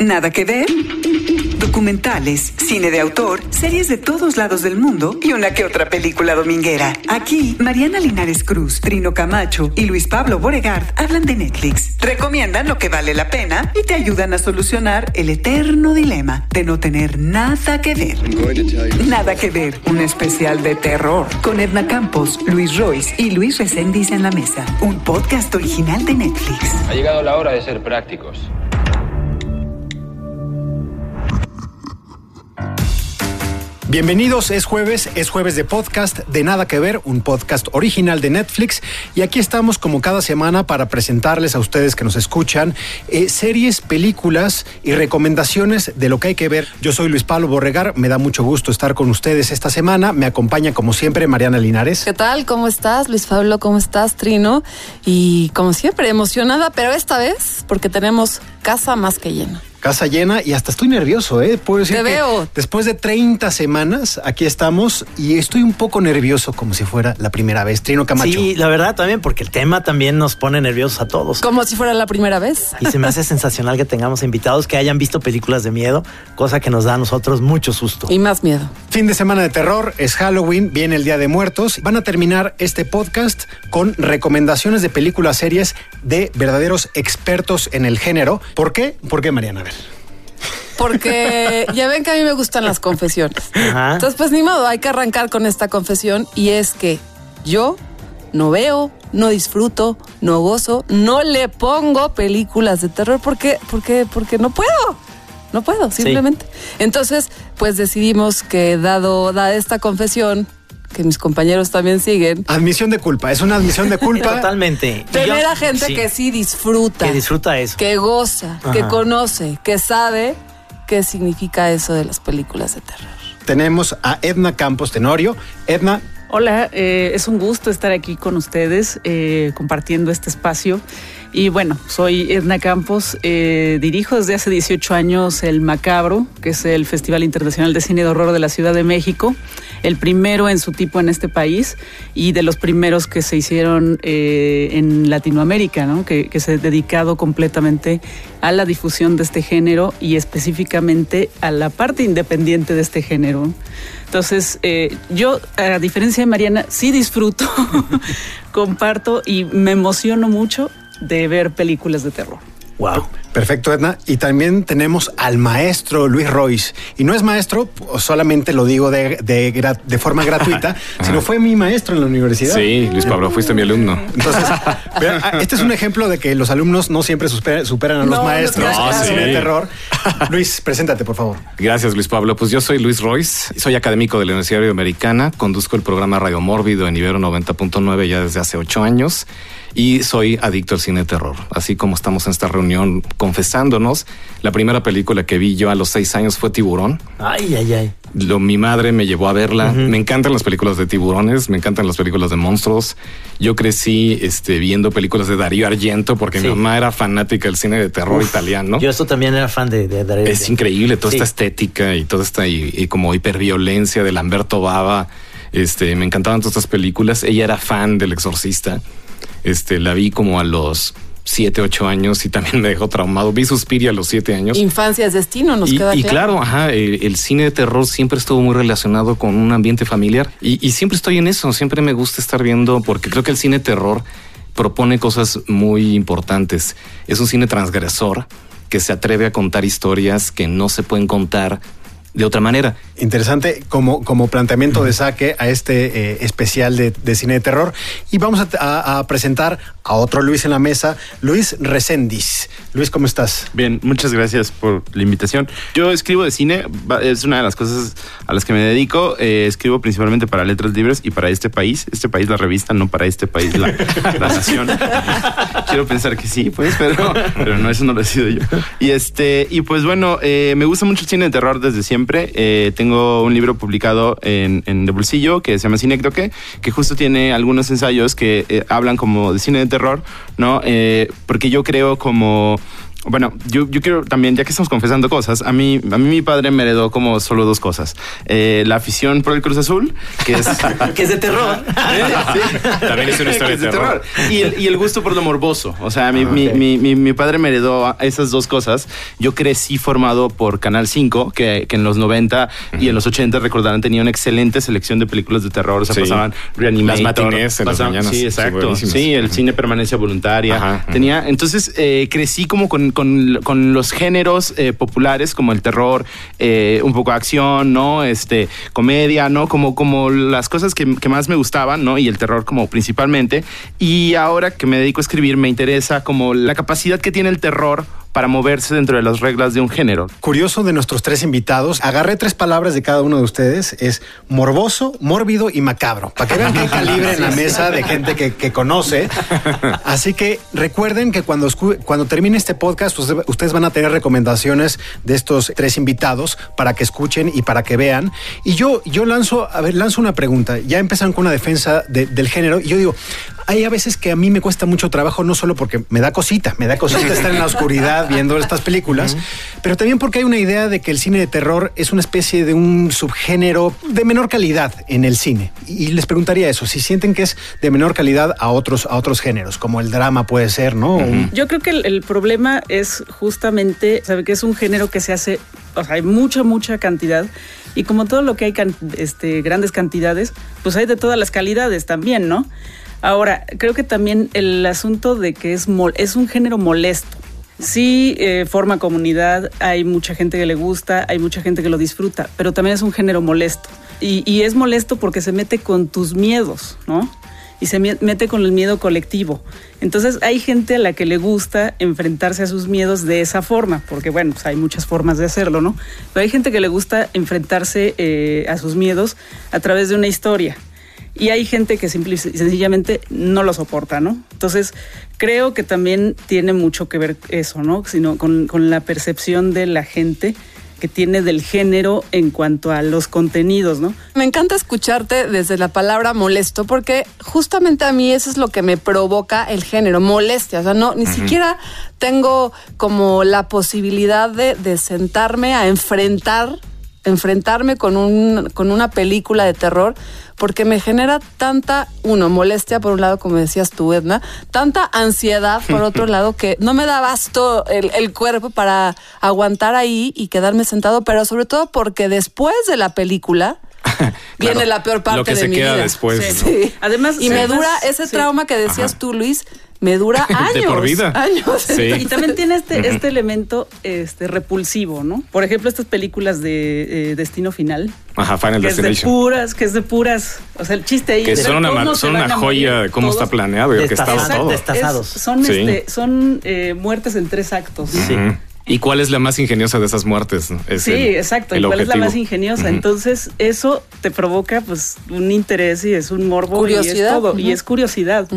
Nada que ver. Documentales, cine de autor, series de todos lados del mundo y una que otra película dominguera. Aquí, Mariana Linares Cruz, Trino Camacho y Luis Pablo Boregard hablan de Netflix, recomiendan lo que vale la pena y te ayudan a solucionar el eterno dilema de no tener nada que ver. Nada que ver, un especial de terror con Edna Campos, Luis Royce y Luis Reséndiz en la mesa. Un podcast original de Netflix. Ha llegado la hora de ser prácticos. Bienvenidos, es jueves, es jueves de podcast de Nada que Ver, un podcast original de Netflix y aquí estamos como cada semana para presentarles a ustedes que nos escuchan eh, series, películas y recomendaciones de lo que hay que ver. Yo soy Luis Pablo Borregar, me da mucho gusto estar con ustedes esta semana, me acompaña como siempre Mariana Linares. ¿Qué tal? ¿Cómo estás, Luis Pablo? ¿Cómo estás, Trino? Y como siempre, emocionada, pero esta vez porque tenemos casa más que llena casa llena y hasta estoy nervioso, ¿eh? Puedo decir Te veo. Después de 30 semanas, aquí estamos y estoy un poco nervioso como si fuera la primera vez. Trino Camacho. Sí, la verdad también, porque el tema también nos pone nerviosos a todos. Como si fuera la primera vez. Y se me hace sensacional que tengamos invitados que hayan visto películas de miedo, cosa que nos da a nosotros mucho susto. Y más miedo. Fin de semana de terror, es Halloween, viene el Día de Muertos. Van a terminar este podcast con recomendaciones de películas series de verdaderos expertos en el género. ¿Por qué? ¿Por qué, Mariana? Porque ya ven que a mí me gustan las confesiones. Entonces, pues ni modo, hay que arrancar con esta confesión y es que yo no veo, no disfruto, no gozo, no le pongo películas de terror porque, porque, porque no puedo. No puedo, simplemente. Entonces, pues decidimos que dado, dada esta confesión, que mis compañeros también siguen. Admisión de culpa, es una admisión de culpa. Totalmente. Tener a gente que sí disfruta. Que disfruta eso. Que goza, que conoce, que sabe qué significa eso de las películas de terror. Tenemos a Edna Campos Tenorio. Edna. Hola, eh, es un gusto estar aquí con ustedes eh, compartiendo este espacio. Y bueno, soy Edna Campos, eh, dirijo desde hace 18 años el Macabro, que es el Festival Internacional de Cine de Horror de la Ciudad de México, el primero en su tipo en este país y de los primeros que se hicieron eh, en Latinoamérica, ¿no? que, se ha dedicado completamente a la difusión de este género y específicamente a la parte independiente de este género. Entonces, eh, yo, a diferencia de Mariana, sí disfruto, comparto y me emociono mucho de ver películas de terror. Wow. Perfecto, Edna. Y también tenemos al maestro Luis Royce. Y no es maestro, solamente lo digo de, de, forma gratuita, sino fue mi maestro en la universidad. Sí, Luis Pablo, fuiste mi alumno. Entonces, ah, este es un ejemplo de que los alumnos no siempre superan, a los maestros en el terror. Luis, preséntate, por favor. Gracias, Luis Pablo. Pues yo soy Luis Royce, soy académico de la Universidad Americana, conduzco el programa Radio Mórbido en Ibero 90.9 ya desde hace ocho años y soy adicto al cine de terror. Así como estamos en esta reunión confesándonos, la primera película que vi yo a los seis años fue Tiburón. Ay, ay, ay. Lo, mi madre me llevó a verla. Me encantan las películas de tiburones, me encantan las películas de monstruos. Yo crecí este, viendo películas de Darío Argento porque mi mamá era fanática del cine de terror italiano. Yo esto también era fan de, de Darío Es increíble toda esta estética y toda esta y, como hiperviolencia de Lamberto Bava. Este, me encantaban todas estas películas. Ella era fan del Exorcista. Este, la vi como a los siete, ocho años y también me dejó traumado. Vi Suspiria a los siete años. Infancia es destino, nos y, queda Y claro, ajá, el, cine de terror siempre estuvo muy relacionado con un ambiente familiar y, y, siempre estoy en eso, siempre me gusta estar viendo porque creo que el cine de terror propone cosas muy importantes. Es un cine transgresor que se atreve a contar historias que no se pueden contar de otra manera. Interesante como, como planteamiento de saque a este eh, especial de, cine de terror. Y vamos a, presentar a otro Luis en la mesa, Luis Recendis. Luis, ¿cómo estás? Bien, muchas gracias por la invitación. Yo escribo de cine, es una de las cosas a las que me dedico. Eh, escribo principalmente para Letras Libres y para este país. Este país, la revista, no para este país, la, nación. Quiero pensar que sí, pues, pero, pero no, eso no lo he sido yo. Y, este, y pues bueno, eh, me gusta mucho el cine de terror desde siempre eh, tengo un libro publicado en, De Bolsillo que se llama Cinécdoque, que justo tiene algunos ensayos que eh, hablan como de cine de terror, ¿no? Eh, porque yo creo como Bueno, yo, yo quiero también, ya que estamos confesando cosas, a mí, a mí mi padre me heredó como solo dos cosas. Eh, la afición por el Cruz Azul, que es... que es de terror. También es una historia de terror. Y el, y el gusto por lo morboso. O sea, mi, Ah, mi- mi- mi- mi padre me heredó esas dos cosas. Yo crecí formado por Canal 5, que, que en los 90 y en los 80, recordarán, tenía una excelente selección de películas de terror. O sea, Sí. pasaban Reanimator. Las matinés en las mañanas. Sí, exacto. Sí, el cine permanencia voluntaria. Ajá, ajá. Tenía, entonces, eh, crecí como con, con- los géneros eh, populares, como el terror, eh, un poco acción, ¿no? Este, comedia, ¿no? Como, como las cosas que, que más me gustaban, ¿no? Y el terror como principalmente. Y ahora que me dedico a escribir, me interesa como la capacidad que tiene el terror para moverse dentro de las reglas de un género. Curioso de nuestros tres invitados, agarré tres palabras de cada uno de ustedes, es morboso, mórbido y macabro, para que vean hay calibre en la mesa de gente que, que conoce. Así que recuerden que cuando, cuando termine este podcast, ustedes van a tener recomendaciones de estos tres invitados para que escuchen y para que vean. Y yo, yo lanzo, a ver, lanzo una pregunta. Ya empezaron con una defensa de- del género y yo digo, hay a veces que a mí me cuesta mucho trabajo, no solo porque me da cosita, me da cosita estar en la oscuridad viendo estas películas, pero también porque hay una idea de que el cine de terror es una especie de un subgénero de menor calidad en el cine. Y les preguntaría eso, si sienten que es de menor calidad a otros, a otros géneros, como el drama puede ser, ¿no? Yo creo que el, el problema es justamente, sabe que es un género que se hace, o sea, hay mucha, mucha cantidad. Y como todo lo que hay can- este, grandes cantidades, pues hay de todas las calidades también, ¿no? Ahora, creo que también el asunto de que es, mol- es un género molesto. Sí, eh, forma comunidad, hay mucha gente que le gusta, hay mucha gente que lo disfruta, pero también es un género molesto. Y, es molesto porque se mete con tus miedos, ¿no? y se mete con el miedo colectivo. Entonces hay gente a la que le gusta enfrentarse a sus miedos de esa forma, porque bueno, pues hay muchas formas de hacerlo, ¿no? Pero hay gente que le gusta enfrentarse eh, a sus miedos a través de una historia. Y hay gente que simple y sencillamente no lo soporta, ¿no? Entonces, creo que también tiene mucho que ver eso, ¿no? Sino con, con la percepción de la gente que tiene del género en cuanto a los contenidos, ¿no? Me encanta escucharte desde la palabra molesto porque justamente a mí eso es lo que me provoca el género, molestia. O sea, no, ni siquiera tengo como la posibilidad de, de sentarme a enfrentar, enfrentarme con, un, con una película de terror porque me genera tanta, uno, molestia por un lado, como decías tú, Edna, tanta ansiedad por otro lado que no me da basto el, el cuerpo para aguantar ahí y quedarme sentado, pero sobre todo porque después de la película viene la peor parte Lo que de se mi queda vida. después, Sí. ¿no? Sí. Además, y sí. me Además, dura ese sí. trauma que decías Ajá. tú, Luis, me dura años. De por vida. Años. Sí. Y también tiene este, este elemento este, repulsivo, ¿no? Por ejemplo, estas películas de eh, Destino Final. Ajá, Final Que es de Destination. puras, que es de puras. O sea, el chiste ahí Que son una, son una joya de cómo está todos. planeado y orquestado Destazado. todo. Es- son Sí. este, son eh, muertes en tres actos. Ujú. ¿Y cuál es la más ingeniosa de esas muertes? Es Sí, el- exacto. el ¿Y cuál es la más ingeniosa? Entonces, eso te provoca pues un interés y es un morbo y es Curiosidad. todo. Y es curiosidad.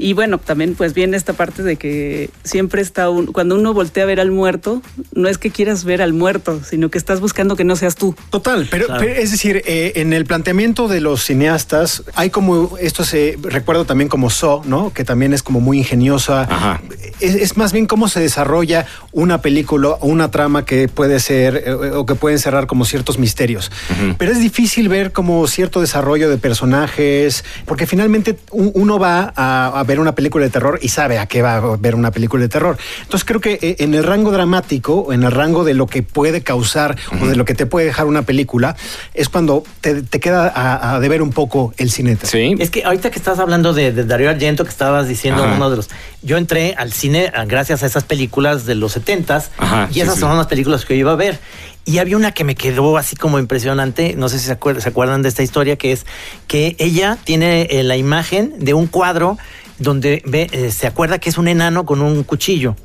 Y bueno, también pues viene esta parte de que siempre está un, cuando uno voltea a ver al muerto, no es que quieras ver al muerto, sino que estás buscando que no seas tú. Total, pero, Claro. pero es decir, eh, en el planteamiento de los cineastas hay como esto se recuerdo también como So, ¿no? Que también es como muy ingeniosa. Ajá. Es, es más bien cómo se desarrolla una película o una trama que puede ser eh, o que puede encerrar como ciertos misterios. Pero es difícil ver como cierto desarrollo de personajes, porque finalmente un- uno va a, a ver una película de terror y sabe a qué va a ver una película de terror. Entonces creo que eh, en el rango dramático, en el rango de lo que puede causar o de lo que te puede dejar una película, es cuando te, te queda a, a deber un poco el cine. Sí. Es que ahorita que estás hablando de, de Darío Argento, que estabas diciendo Ajá. uno de los. Yo entré al cine ah, gracias a esas películas de los 70s Ajá, y esas sí. son las películas que yo iba a ver. Y había una que me quedó así como impresionante, no sé si se acuerdan, se acuerdan de esta historia, que es que ella tiene eh, la imagen de un cuadro donde ve, eh, se acuerda que es un enano con un cuchillo.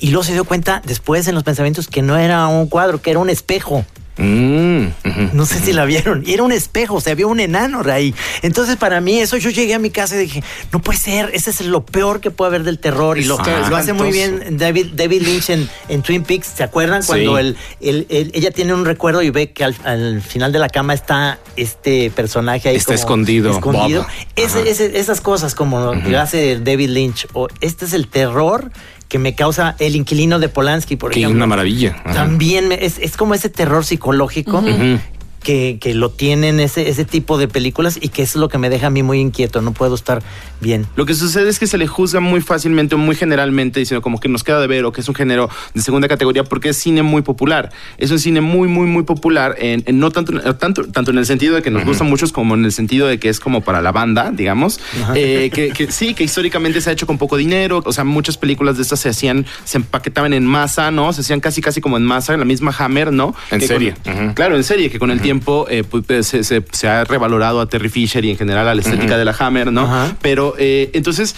Y luego se dio cuenta después en los pensamientos que no era un cuadro, que era un espejo. Mm. No sé si la vieron. Y era un espejo, o sea, había un enano ahí. Entonces, para mí, eso yo llegué a mi casa y dije, no puede ser, ese es lo peor que puede haber del terror. Y lo, lo hace muy bien David, David Lynch en, en Twin Peaks. ¿Se acuerdan? Sí. Cuando el, el- el- ella tiene un recuerdo y ve que al, al final de la cama está este personaje ahí. Está como escondido, escondido. Ese- ese- esas cosas como lo que hace David Lynch. O este es el terror que me causa El inquilino de Polanski, por Que es ejemplo. una maravilla. Ajá. También me- es, es como ese terror psicológico que, que lo tienen ese, ese tipo de películas y que es lo que me deja a mí muy inquieto. No puedo estar bien. Lo que sucede es que se le juzga muy fácilmente o muy generalmente, diciendo como que nos queda de ver o que es un género de segunda categoría porque es cine muy popular. Es un cine muy, muy, muy popular, en, en no tanto, tanto, tanto en el sentido de que nos gustan muchos como en el sentido de que es como para la banda, digamos. Eh, que, que sí, que históricamente se ha hecho con poco dinero. O sea, muchas películas de estas se hacían, se empaquetaban en masa, ¿no? Se hacían casi, casi como en masa, la misma Hammer, ¿no? En Que serie. con-. Claro, en serie, que con el tiempo eh, pues, se, se- se ha revalorado a Terry Fisher y en general a la estética de la Hammer, ¿no? Pero eh, entonces,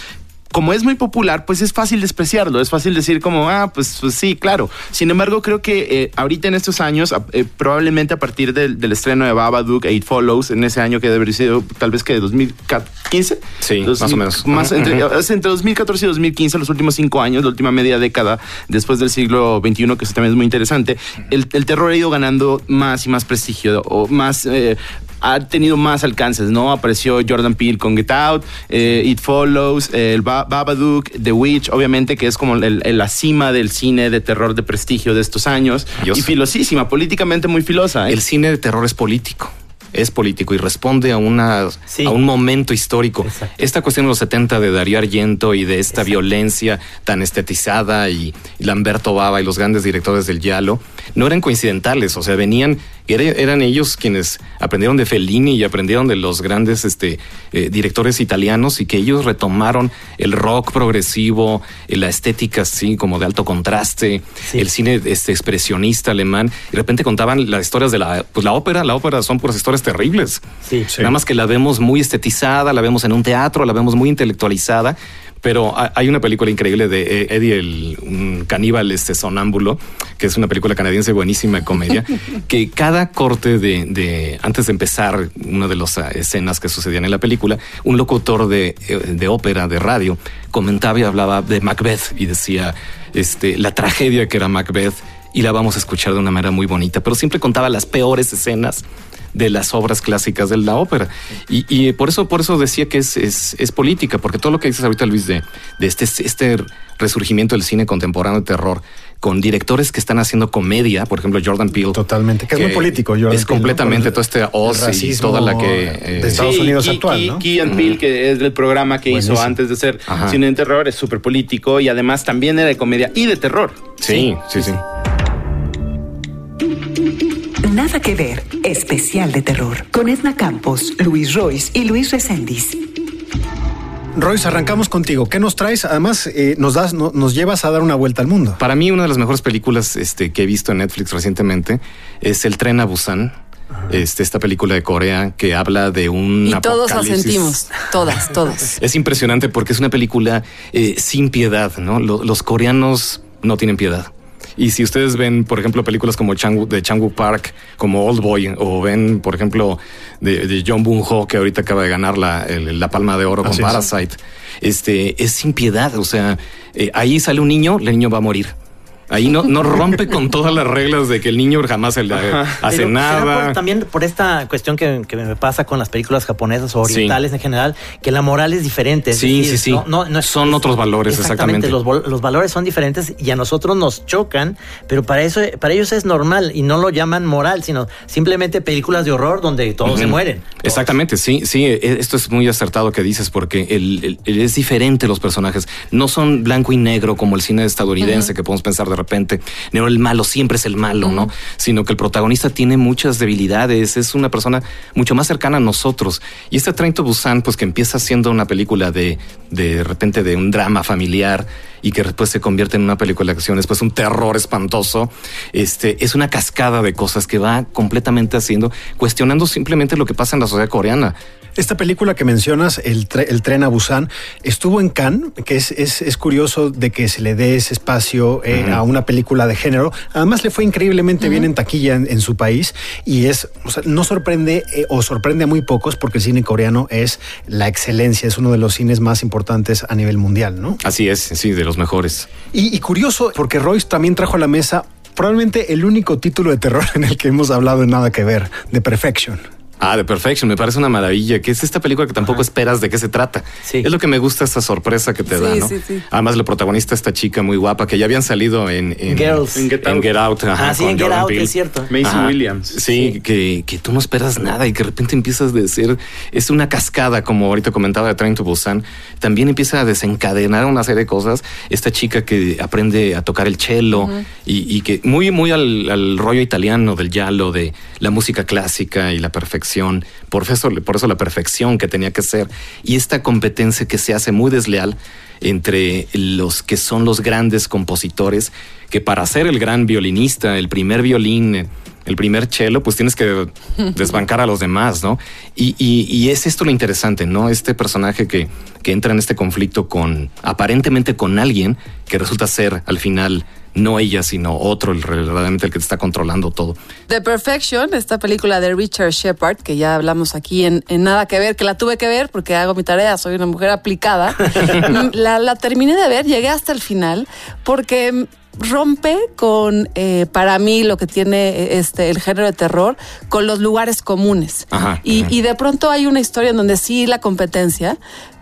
como es muy popular, pues es fácil despreciarlo, es fácil decir como, ah, pues, pues sí, claro. Sin embargo, creo que eh, ahorita en estos años, eh, probablemente a partir del, del estreno de Babadook, Eight Follows, en ese año que debe haber sido tal vez que de 2015. Sí, más o menos. Más entre, ujú. es entre 2014 y 2015, los últimos cinco años, la última media década después del siglo XXI, que eso también es muy interesante, el, el terror ha ido ganando más y más prestigio, o más... eh, ha tenido más alcances, ¿no? Apareció Jordan Peele con Get Out, eh, It Follows, eh, el Ba- Babadook, The Witch, obviamente que es como el- el- la cima del cine de terror de prestigio de estos años. Y filosísima, políticamente muy filosa. ¿eh? El cine de terror es político. Es político y responde a una Sí. a un momento histórico. Exacto. Esta cuestión de los 70 de Darío Argento y de esta violencia tan estetizada y, y Lamberto Bava y los grandes directores del Yalo no eran coincidentales, o sea, venían era- eran ellos quienes aprendieron de Fellini y aprendieron de los grandes este, eh, directores italianos y que ellos retomaron el rock progresivo, eh, la estética así como de alto contraste, Sí. el cine este, expresionista alemán y de repente contaban las historias de la, pues, la ópera, la ópera son puras historias terribles. Sí. Nada más que la vemos muy estetizada, la vemos en un teatro, la vemos muy intelectualizada. Pero ha- hay una película increíble de eh, Eddie, el un caníbal este sonámbulo, que es una película canadiense buenísima de comedia, que cada corte de, de- antes de empezar una de las ah, escenas que sucedían en la película, un locutor de, eh, de ópera, de radio, comentaba y hablaba de Macbeth y decía este, la tragedia que era Macbeth y la vamos a escuchar de una manera muy bonita, pero siempre contaba las peores escenas de las obras clásicas de la ópera. Y, y por eso, por eso decía que es, es, es política, porque todo lo que dices ahorita, Luis, de, de este, este resurgimiento del cine contemporáneo de terror, con directores que están haciendo comedia, por ejemplo, Jordan Peele. Totalmente, que es muy político, Jordan Es Peele, ¿no? completamente Por todo este Oz y toda la que... eh, de Estados Unidos actual, ¿no? Key and Peele, que es el programa que hizo antes de ser Ajá. cine de terror, es súper político y además también era de comedia y de terror. sí, sí, sí. Nada que ver, especial de terror. Con Edna Campos, Luis Royce y Luis Reséndiz. Royce, arrancamos contigo. ¿Qué nos traes? Además, eh, nos das, no- nos llevas a dar una vuelta al mundo. Para mí, una de las mejores películas este, que he visto en Netflix recientemente es El tren a Busan. Este, esta película de Corea que habla de un Y todos apocalipsis. asentimos. Todas, todas. Es impresionante porque es una película eh, sin piedad, ¿no? Lo- los coreanos no tienen piedad. Y si ustedes ven, por ejemplo, películas como Chang, de Chang-wook Park, como Old Boy, o ven, por ejemplo, de, de John Boon-ho, que ahorita acaba de ganar la, el- la Palma de Oro con Así es. Parasite, este, es sin piedad. O sea, eh, ahí sale un niño, el niño va a morir. Ahí no, no rompe con todas las reglas de que el niño jamás se le hace Pero nada. por- también por esta cuestión que, que me pasa con las películas japonesas o orientales en general, que la moral es diferente. es Sí, decir, sí, sí. no- no- Son es- otros valores, exactamente. Los, vol- los valores son diferentes y a nosotros nos chocan, pero para eso, para ellos es normal y no lo llaman moral, sino simplemente películas de horror donde todos se mueren. Exactamente, sí, sí, e- esto es muy acertado que dices porque el, el- el- es diferente los personajes, no son blanco y negro como el cine estadounidense que podemos pensar de repente, no el malo siempre es el malo, ¿no? Sino que el protagonista tiene muchas debilidades, es una persona mucho más cercana a nosotros. Y este Train to Busan, pues que empieza siendo una película de, de repente de un drama familiar y que después se convierte en una película de acción, después un terror espantoso, este, es una cascada de cosas que va completamente haciendo, cuestionando simplemente lo que pasa en la sociedad coreana. Esta película que mencionas, el, tre- el tren a Busan, estuvo en Cannes, que es, es, es curioso de que se le dé ese espacio eh, a una película de género. Además, le fue increíblemente bien en taquilla en, en su país y es, o sea, no sorprende eh, o sorprende a muy pocos porque el cine coreano es la excelencia, es uno de los cines más importantes a nivel mundial, ¿no? Así es, sí, de los mejores. Y, y curioso, porque Royce también trajo a la mesa probablemente el único título de terror en el que hemos hablado en nada que ver, The Perfection. Ah, The Perfection, me parece una maravilla, que es esta película que tampoco esperas de qué se trata. Sí. Es lo que me gusta esta sorpresa que te da, Sí, ¿no? sí, sí. Además, la protagonista, esta chica muy guapa, que ya habían salido en, en Girls. en Get Out. En Get Out, ajá, Ah, sí, en Get Jordan Out, Peele. es cierto. Mason Ajá. Williams. Sí, Que, que tú no esperas nada y que de repente empiezas de ser, es una cascada, como ahorita comentaba de Train to Busan, también empieza a desencadenar una serie de cosas. Esta chica que aprende a tocar el cello y, y que muy, muy al, al rollo italiano del giallo, de la música clásica y la perfección, por eso, por eso la perfección que tenía que ser. Y esta competencia que se hace muy desleal entre los que son los grandes compositores, que para ser el gran violinista, el primer violín, el primer cello, pues tienes que desbancar a los demás, ¿no? Y, y- y es esto lo interesante, ¿no? Este personaje que, que entra en este conflicto con, aparentemente con alguien que resulta ser al final no ella, sino otro, el, verdaderamente el que te está controlando todo. The Perfection, esta película de Richard Shepard, que ya hablamos aquí en, en Nada que ver, que la tuve que ver porque hago mi tarea, soy una mujer aplicada. Mm, la, la terminé de ver, llegué hasta el final, porque rompe con, eh, para mí, lo que tiene eh, este el género de terror, con los lugares comunes. Ajá, y, ajá. y de pronto hay una historia en donde sí la competencia,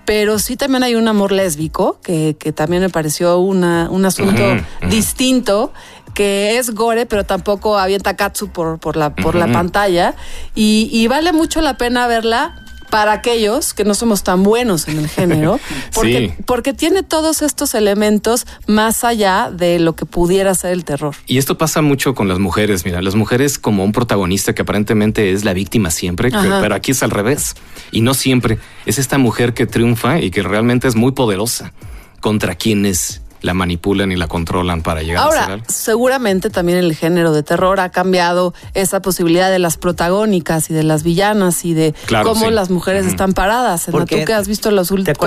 pero sí también hay un amor lésbico, que, que también me pareció una, un asunto distinto, que es gore, pero tampoco avienta katsu por, por, la, por la pantalla. Y, y vale mucho la pena verla para aquellos que no somos tan buenos en el género, porque, Sí. porque tiene todos estos elementos más allá de lo que pudiera ser el terror. Y esto pasa mucho con las mujeres, mira, las mujeres como un protagonista que aparentemente es la víctima siempre, que- pero aquí es al revés. Y no siempre. Es esta mujer que triunfa y que realmente es muy poderosa contra quienes la manipulan y la controlan para llegar a ser Ahora, algo. seguramente también el género de terror ha cambiado esa posibilidad de las protagónicas y de las villanas y de Claro, cómo sí. las mujeres están paradas. Tú que has visto los últimos,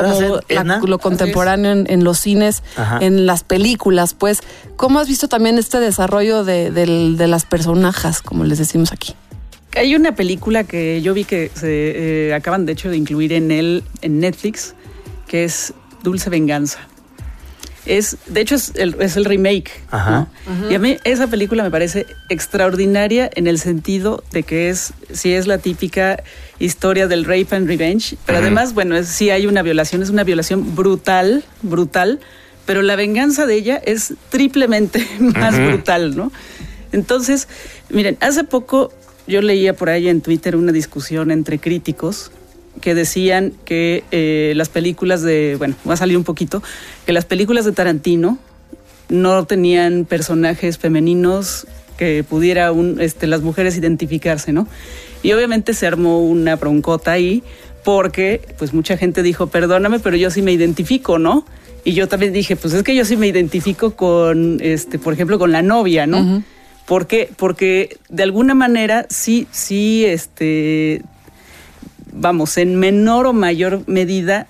lo contemporáneo en, en los cines, Ajá. en las películas, pues, ¿cómo has visto también este desarrollo de las personajes, como les decimos aquí? Hay una película que yo vi que se eh, acaban de hecho de incluir en el en Netflix, que es Dulce Venganza. Es, de hecho, es el, es el remake. Ajá. ¿no? Y a mí esa película me parece extraordinaria en el sentido de que es, sí es la típica historia del rape and revenge, pero además, bueno, es, sí hay una violación, es una violación brutal, brutal, pero la venganza de ella es triplemente más brutal, ¿no? Entonces, miren, hace poco yo leía por ahí en Twitter una discusión entre críticos que decían que eh, las películas de, bueno, va a salir un poquito, que las películas de Tarantino no tenían personajes femeninos que pudiera un, este, las mujeres identificarse, ¿no? Y obviamente se armó una broncota ahí porque pues mucha gente dijo, perdóname, pero yo sí me identifico, ¿no? Y yo también dije, pues es que yo sí me identifico con, este, por ejemplo, con la novia, ¿no? Ujú. ¿Por qué? Porque de alguna manera sí, sí, este, vamos, en menor o mayor medida,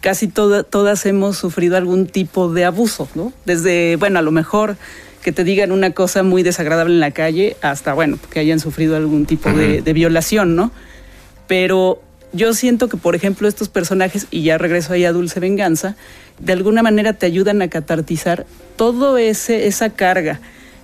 casi toda- todas hemos sufrido algún tipo de abuso, ¿no? Desde, bueno, a lo mejor que te digan una cosa muy desagradable en la calle, hasta, bueno, que hayan sufrido algún tipo de, de violación, ¿no? Pero yo siento que, por ejemplo, estos personajes, y ya regreso ahí a Dulce Venganza, de alguna manera te ayudan a catartizar todo ese, esa carga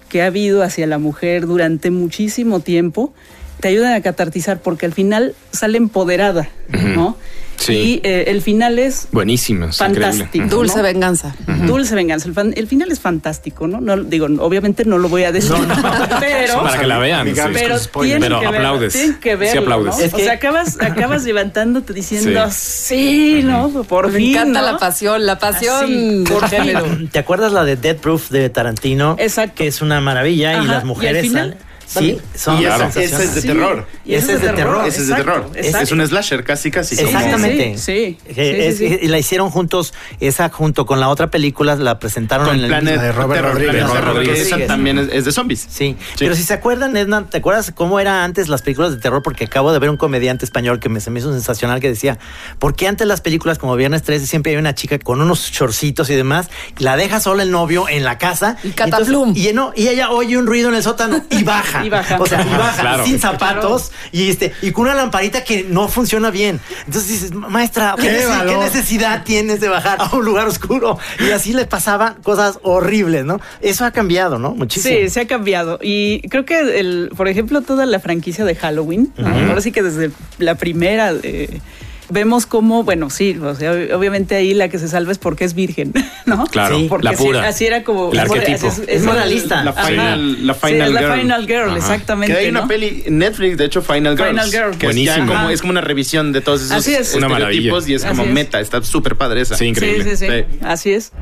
que ha habido hacia la mujer durante muchísimo tiempo, te ayudan a catartizar porque al final sale empoderada, ¿no? Sí. Y eh, el final es Buenísimo, es fantástico. Dulce ¿no? venganza. Dulce venganza. El, fan- el final es fantástico, ¿no? no digo, obviamente no lo voy a decir, pero, Para que la vean. Sí. pero tienen Pero que aplaudes. tienen que Sí verlo, aplaudes. ¿no? Es o sea, acabas, acabas levantándote diciendo, sí, ¿no? Por Me fin, encanta ¿no? la pasión, la pasión Así, por. ¿Te acuerdas la de Dead Proof de Tarantino? Exacto. Que es una maravilla y las y al mujeres final salen- Sí, son Y esa- sensacionales. esa es de Sí, terror. y Ese es de terror. Ese es de terror. Es, exacto. es un slasher casi, casi. Sí, Exactamente. sí, sí, sí, sí, es- sí. La hicieron juntos, esa junto con la otra película, la presentaron Con en el Planet de Robert Terror, Rodríguez. Planet Terror, esa también es, es de zombies. Sí. pero si se acuerdan, Edna, ¿te acuerdas cómo era antes las películas de terror? Porque acabo de ver un comediante español que me, se me hizo sensacional que decía, ¿por qué antes las películas como Viernes 13 siempre hay una chica con unos chorcitos y demás, la deja sola el novio en la casa? Y cataplum. entonces- Y, no, y ella oye un ruido en el sótano y baja. Baja. O sea, y baja Claro. sin zapatos y este y con una lamparita que no funciona bien. Entonces dices, maestra, ¿qué, necesidad tienes de bajar a un lugar oscuro? Y así le pasaban cosas horribles, ¿no? Eso ha cambiado, ¿no? Muchísimo. Sí, se ha cambiado. Y creo que, el, por ejemplo, toda la franquicia de Halloween, ahora sí que desde la primera eh, vemos cómo, bueno, sí, o sea, obviamente ahí la que se salva es porque es virgen, ¿no? Claro, Sí, porque la así- pura. Así, era como... El arquetipo. así Es moralista. La final- la Sí, final es la girl. Final Girl, Ajá. exactamente. Que hay una ¿no? peli Netflix, de hecho, Final Girls. Final Girl. Que es, como, es como una revisión de todos esos Así es. Una estereotipos maravilla. y es como Así es. meta. Está súper padre esa. Sí, increíble. Sí, sí, sí, Sí. así es.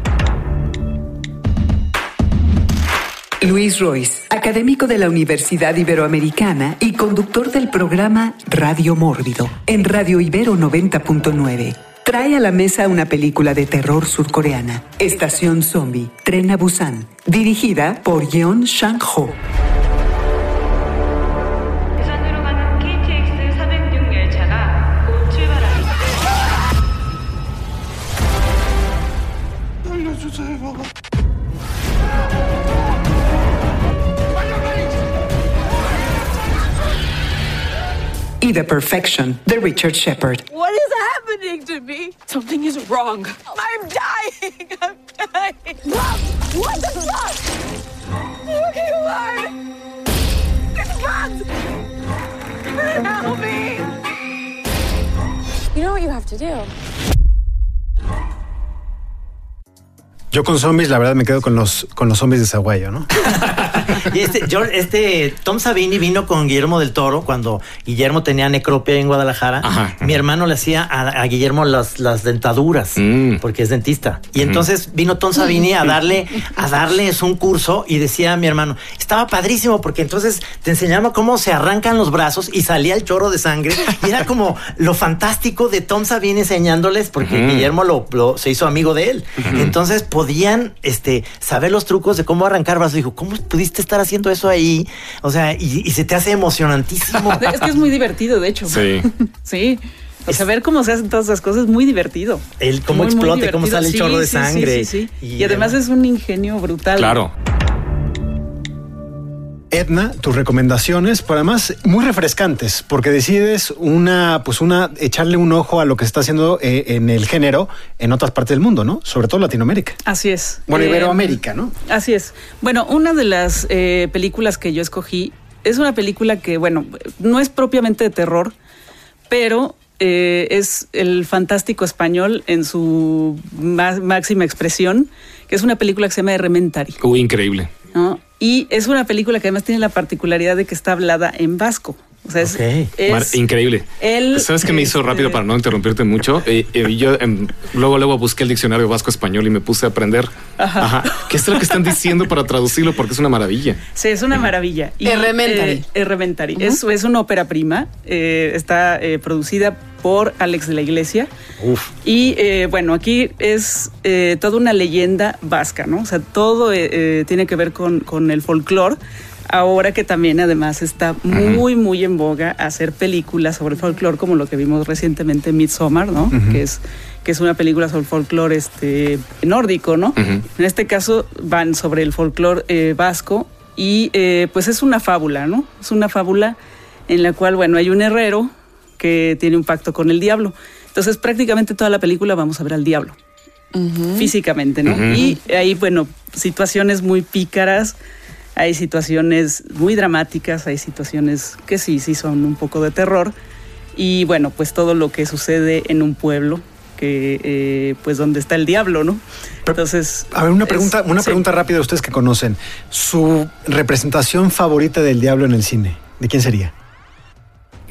Luis Royce, académico de la Universidad Iberoamericana y conductor del programa Radio Mórbido en Radio Ibero 90.9. Trae a la mesa una película de terror surcoreana, Estación Zombie, Tren a Busan, dirigida por Yeon Sang-ho. Y The Perfection The Richard Shepard. What is happening to me? Something is wrong. I'm dying. I'm dying. Mom, what the fuck? Look at you are. It's run. Help me. You know what you have to do. Yo con zombies, la verdad, me quedo con los, con los zombies de Zaguayo, ¿no? Y este, yo, este Tom Savini vino con Guillermo del Toro cuando Guillermo tenía necropia en Guadalajara. Ajá. Mi hermano le hacía a, a Guillermo las, las dentaduras Mm. porque es dentista. Y entonces vino Tom Savini a darle a darles un curso y decía a mi hermano, estaba padrísimo porque entonces te enseñaba cómo se arrancan los brazos y salía el chorro de sangre. Y era como lo fantástico de Tom Savini enseñándoles porque Ujú. Guillermo lo, lo- se hizo amigo de él. Entonces podían este, saber los trucos de cómo arrancar brazos. Dijo, ¿cómo pudiste estar haciendo eso ahí? O sea, y, y se te hace emocionantísimo. Es que es muy divertido, de hecho. Sí. Sí. O sea, ver cómo se hacen todas esas cosas es muy divertido. El cómo Muy, y cómo sale el Sí, chorro de sí, sangre. Sí, sí, sí. Y Y, además además- es un ingenio brutal. Claro. Edna, tus recomendaciones, pero además muy refrescantes, porque decides una, pues una, echarle un ojo a lo que se está haciendo eh, en el género en otras partes del mundo, ¿no? Sobre todo Latinoamérica. Así es. Bueno, Eh, Iberoamérica, ¿no? Así es. Bueno, una de las eh, películas que yo escogí es una película que, bueno, no es propiamente de terror, pero eh, es el fantástico español en su má- máxima expresión, que es una película que se llama Elementary. Uy, increíble. ¿no? Y es una película que además tiene la particularidad de que está hablada en vasco. O sea, es, Ok. es- Mar- increíble. él, ¿Sabes qué me hizo rápido para no interrumpirte mucho? Eh, eh, yo em, luego luego busqué el diccionario vasco-español y me puse a aprender. Ajá. ¿Qué es lo que están diciendo para traducirlo? Porque es una maravilla. Sí, es una maravilla. Elementary. eh, Elementary. es, es una ópera prima. eh, está eh, producida por Alex de la Iglesia. Uf. Y eh, bueno, aquí es eh, toda una leyenda vasca, ¿no? O sea, todo eh, eh, tiene que ver con, con el folclore. Ahora que también además está muy, muy en boga hacer películas sobre folclore, como lo que vimos recientemente en Midsommar, ¿no? Que es que es una película sobre folclore este, nórdico, ¿no? En este caso van sobre el folclore eh, vasco y eh, pues es una fábula, ¿no? Es una fábula en la cual, bueno, hay un herrero que tiene un pacto con el diablo. Entonces prácticamente toda la película vamos a ver al diablo físicamente, ¿no? Y hay, bueno, situaciones muy pícaras, hay situaciones muy dramáticas, hay situaciones que sí, sí son un poco de terror. Y bueno, pues todo lo que sucede en un pueblo, que eh, pues donde está el diablo, ¿no? Entonces... A ver, una es- pregunta, una sí. pregunta rápida de ustedes que conocen. Su representación favorita del diablo en el cine, ¿de quién sería?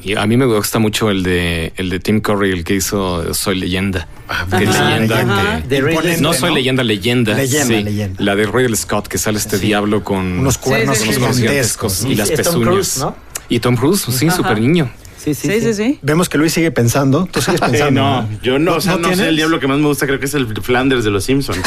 Y a mí me gusta mucho el de el de Tim Curry, el que hizo Soy leyenda. Que Ajá, que- Imponente, no soy leyenda, leyenda. Leyenda, sí. leyenda. La de Ridley Scott, que sale este diablo con Unos cuernos sí, unos sí, sí. Sí, y las pezuñas. Cruise, ¿no? Y Tom Cruise, sí, Ajá. súper niño. Sí, Sí, sí, Sí, sí, sí. Vemos que Luis sigue pensando. Tú sigues pensando. no, yo no, o sea, no, sé, el diablo que más me gusta creo que es el Flanders de los Simpsons.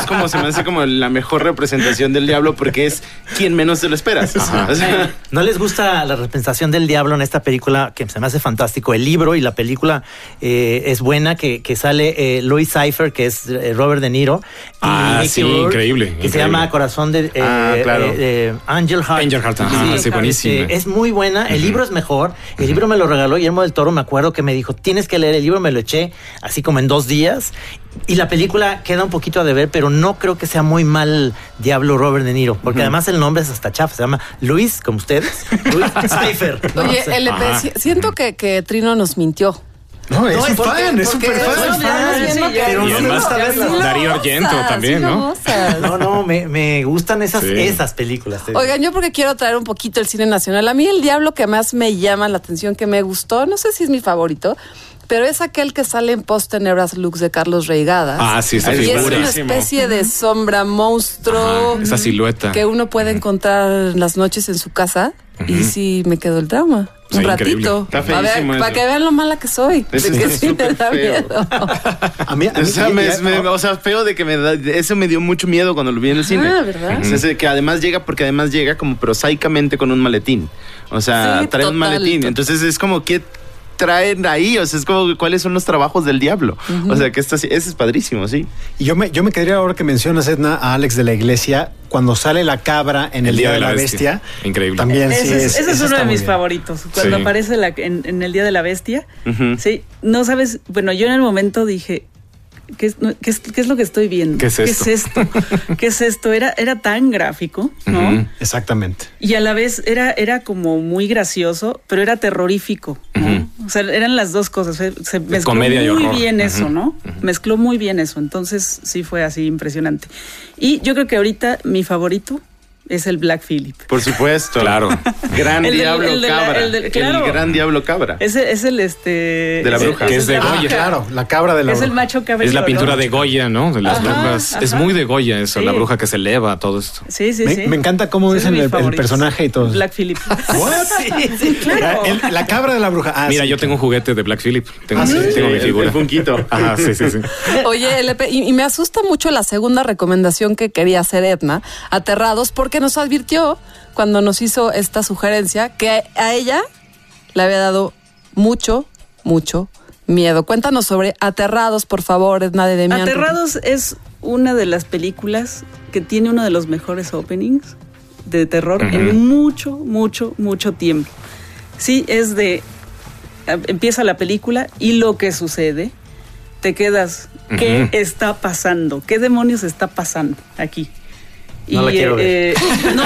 es como, se me hace como la mejor representación del diablo porque es quien menos te lo esperas. O sea, ¿No les gusta la representación del diablo en esta película que se me hace fantástico? El libro y la película eh, es buena, que, que sale eh, Louis Cypher, que es eh, Robert De Niro. y Ah, sí, increíble, Que se llama Corazón de eh, Ah, claro. eh, eh, Angel Heart. Angel Heart, ajá, sí, buenísima. este, es muy buena. El libro es mejor. El libro me lo regaló Guillermo del Toro. Me acuerdo que me dijo, tienes que leer el libro. Me lo eché así como en dos días. Y la película queda un poquito a deber, pero no creo que sea muy mal Diablo Robert De Niro. Porque además el nombre es hasta chafa. Se llama Luis, como ustedes. Luis. ¿no? Oye, LP, siento que, que Trino nos mintió. No, es un fan, es súper fan. pero Y no me gusta Darío Argento también, ¿no? No, no, me, me gustan esas, Sí. esas películas. Oigan, yo porque quiero traer un poquito el cine nacional. A mí el diablo que más me llama la atención, que me gustó, no sé si es mi favorito, pero es aquel que sale en Post Tenebras Lux de Carlos Reigadas. Ah, sí, esa Ay, y es figura. una especie de sombra monstruo Ajá, esa silueta. que uno puede encontrar en las noches en su casa. Y Ujú. sí, me quedó el trauma. Sí, un ratito. Está Para, que vean lo mala que soy. Eso de que sí me da feo. miedo. A mí, a o sea, me- ya- me- o sea, feo de que me da, eso me dio mucho miedo cuando lo vi en el cine. Ah, ¿verdad? O sea, ese que además llega, porque además llega como prosaicamente con un maletín. O sea, Sí, trae un total, maletín. total. Entonces es como que traen ahí, o sea, es como cuáles son los trabajos del diablo. O sea, que esto, sí- ese es padrísimo, sí. Y yo me, yo me quedaría ahora que mencionas, Edna, a Alex de la Iglesia, cuando sale la cabra en el, Día de la, Bestia. Increíble. También sí. ese es, ese es uno de mis bien. favoritos. Cuando Sí. aparece la- en, en el Día de la Bestia. Ujú. Sí, no sabes. Bueno, yo en el momento dije. ¿Qué es, qué es- qué es lo que estoy viendo? ¿Qué es esto? ¿Qué es esto? ¿Qué es esto? Era, era tan gráfico, ¿no? Exactamente. Y a la vez era, era como muy gracioso, pero era terrorífico. ¿no? O sea, eran las dos cosas. Se, se mezcló comedia muy bien eso, ¿no? Mezcló muy bien eso. Entonces sí fue así impresionante. Y yo creo que ahorita mi favorito es el Black Phillip. Por supuesto. Claro. Gran El del- diablo el de la- cabra. el del- claro. El gran diablo cabra. Es, el- es el este. De la bruja. Que es de Goya. Ah, claro, la cabra de la Es el macho cabello. Es la pintura ¿no? de Goya, ¿no? De las Ajá, brujas. Es muy de Goya eso, la bruja que se eleva, todo esto. Sí, sí, Me- sí. me encanta cómo Es dicen el- personaje y todo. Black Phillip. What? sí, sí, claro. El- la cabra de la bruja. Ah, Mira, sí. yo tengo un juguete de Black Phillip. Tengo, Ah, sí. tengo mi figura. el Funquito. Ajá, sí, sí, sí. Oye, LP, y, y me asusta mucho la segunda recomendación que quería hacer Edna, Aterrados, porque nos advirtió cuando nos hizo esta sugerencia que a ella le había dado mucho, mucho miedo. Cuéntanos sobre Aterrados, por favor, Edna de Demian. Aterrados es una de las películas que tiene uno de los mejores openings de terror en mucho, mucho, mucho tiempo. Sí, es de. Empieza la película y lo que sucede, te quedas. ¿Qué está pasando? ¿Qué demonios está pasando aquí? No la quiero ver. eh, no,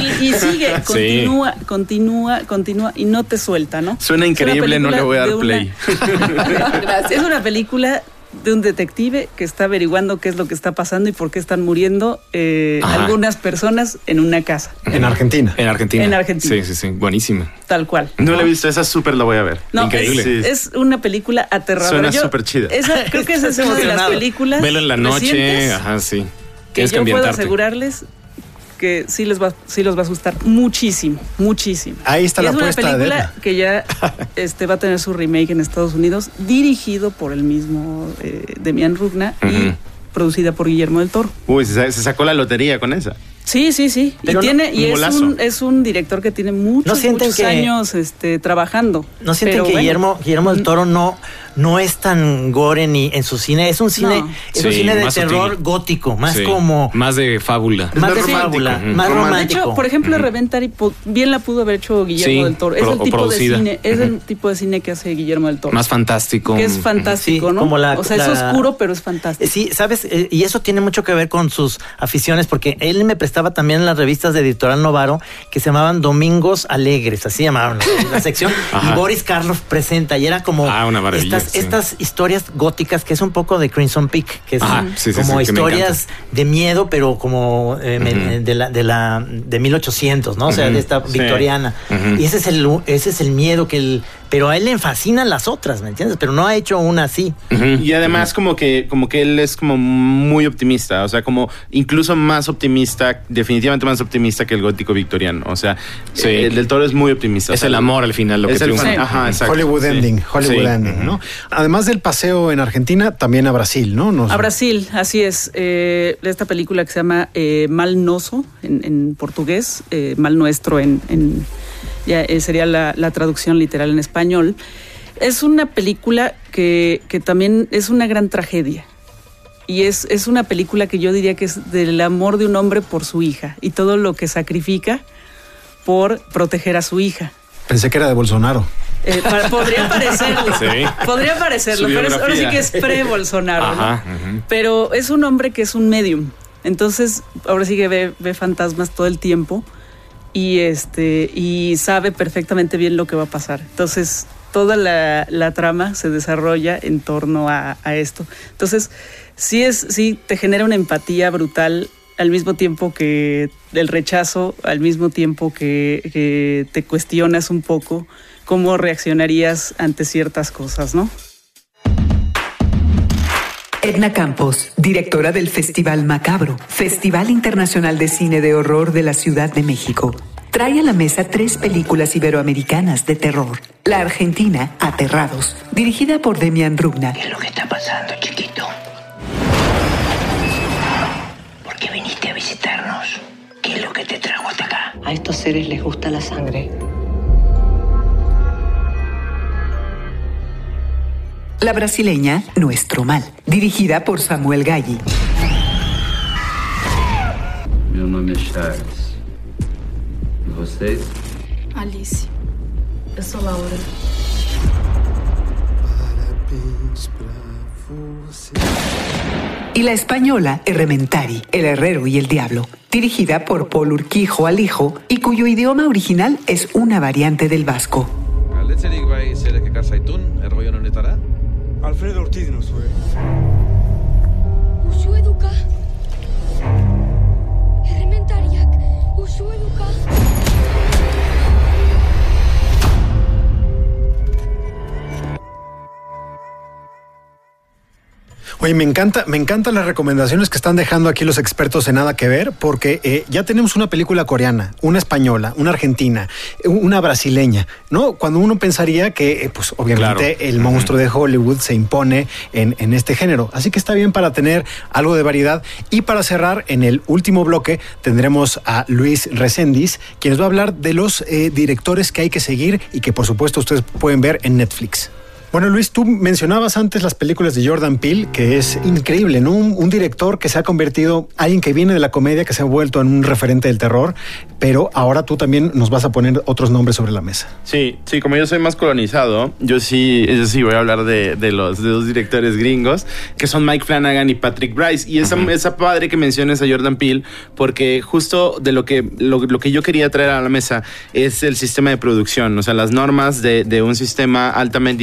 y, y- y sigue, continúa, continúa, continúa y no te suelta, ¿no? Suena Es una increíble, no le voy a dar película de play. Gracias. Es una película de un detective que está averiguando qué es lo que está pasando y por qué están muriendo eh, algunas personas en una casa, En Argentina. En Argentina. En Argentina. Sí, sí, sí. Buenísima. tal cual. No la he visto, esa súper la voy a ver. No, Increíble. Es, Sí. es una película aterradora. Suena súper chida. esa- creo que esa es una de las películas Velo en la noche. Ajá, sí. Que yo puedo asegurarles que sí les va, sí los va a asustar muchísimo, muchísimo. Ahí está Y la es una apuesta de película Edna. que ya este, va a tener su remake en Estados Unidos, dirigido por el mismo eh, Demian Rugna y producida por Guillermo del Toro. Uy, se, sa- se sacó la lotería con esa. Sí, sí, sí. Pero y tiene, y es un, es un director que tiene muchos, ¿No sienten muchos que- años este, trabajando. ¿No sienten que bueno, Guillermo, Guillermo del Toro no, no es tan gore ni en su cine? Es un cine, No. es un cine de terror sutil. gótico, más Sí. como Más de fábula. más de romántico. fábula, más Romántico. De hecho, por ejemplo, Reventari po- bien la pudo haber hecho Guillermo Sí, del Toro. Es pro- el tipo producida. de cine, es el tipo de cine que hace Guillermo del Toro. Más fantástico. que es fantástico, Sí, ¿no? como la- o sea, es oscuro, pero es fantástico. Sí, sabes, Eh, y eso tiene mucho que ver con sus aficiones, porque él me prestaba también las revistas de Editorial Novaro que se llamaban Domingos Alegres, así llamaban la, la sección. y. Boris Karloff presenta, y era como Ah, una maravilla, estas, sí. estas historias góticas que es un poco de Crimson Peak, que es Ajá, sí, sí, como historias de miedo, pero como eh, de la de la de 1800, ¿no? O sea, de esta victoriana. Y ese es el ese es el miedo que el pero a él le fascinan las otras, ¿me entiendes? Pero no ha hecho una así. Y además como que como que él es como muy optimista, o sea, como incluso más optimista, definitivamente más optimista que el gótico victoriano, o sea, Sí. eh, el del Toro es muy optimista. Es o sea, el amor al final lo que es el triunfa. Ajá, exacto. Hollywood Sí. Ending, Hollywood Sí. Ending, ¿no? Además del paseo en Argentina, también a Brasil, ¿no? Nos- A Brasil, así es. Eh, esta película que se llama eh, Mal Noso en, en portugués, eh, Mal Nuestro en, en- ya, eh, sería la, la traducción literal en español. Es una película que, que también es una gran tragedia. Y es, es una película que yo diría que es del amor de un hombre por su hija y todo lo que sacrifica por proteger a su hija. Pensé que era de Bolsonaro. Eh, pa- podría parecerlo. Sí. Podría parecerlo, pero es- ahora sí que es pre-Bolsonaro. Pero es un hombre que es un medium. Entonces, ahora sí que ve, ve fantasmas todo el tiempo y este y sabe perfectamente bien lo que va a pasar. Entonces, toda la, la trama se desarrolla en torno a, esto. Entonces, sí es, sí te genera una empatía brutal al mismo tiempo que el rechazo, al mismo tiempo que, que te cuestionas un poco cómo reaccionarías ante ciertas cosas, ¿no? Edna Campos, directora del Festival Macabro, Festival Internacional de Cine de Horror de la Ciudad de México. Trae a la mesa tres películas iberoamericanas de terror. La argentina, Aterrados, dirigida por Demian Rugna. ¿Qué es lo que está pasando, chiquito? ¿Por qué viniste a visitarnos? ¿Qué es lo que te trajo hasta acá? A estos seres les gusta la sangre. La brasileña, Nuestro Mal, dirigida por Samuel Galli. Meu nome é Charles. E vocês? Alice. Eu sou Laura. Y la española, Errementari, El Herrero y el Diablo, dirigida por Paul Urquijo Alijo y cuyo idioma original es una variante del vasco. Alfredo Ortiz nos fue. Usu eduka. Oye, me encanta, me encantan las recomendaciones que están dejando aquí los expertos en nada que ver, porque eh, ya tenemos una película coreana, una española, una argentina, una brasileña, ¿no? Cuando uno pensaría que, eh, pues, obviamente, Claro. el monstruo de Hollywood se impone en, en este género. Así que está bien para tener algo de variedad. Y para cerrar, en el último bloque tendremos a Luis Reséndiz, quien nos va a hablar de los eh, directores que hay que seguir y que, por supuesto, ustedes pueden ver en Netflix. Bueno, Luis, tú mencionabas antes las películas de Jordan Peele, que es increíble, ¿no? Un, un director que se ha convertido, alguien que viene de la comedia, que se ha vuelto en un referente del terror, pero ahora tú también nos vas a poner otros nombres sobre la mesa. Sí, sí, como yo soy más colonizado, yo sí, yo sí voy a hablar de, de los de dos directores gringos, que son Mike Flanagan y Patrick Bryce. Y esa, esa padre que menciones a Jordan Peele, porque justo de lo que, lo, lo que yo quería traer a la mesa es el sistema de producción, o sea, las normas de, de un sistema altamente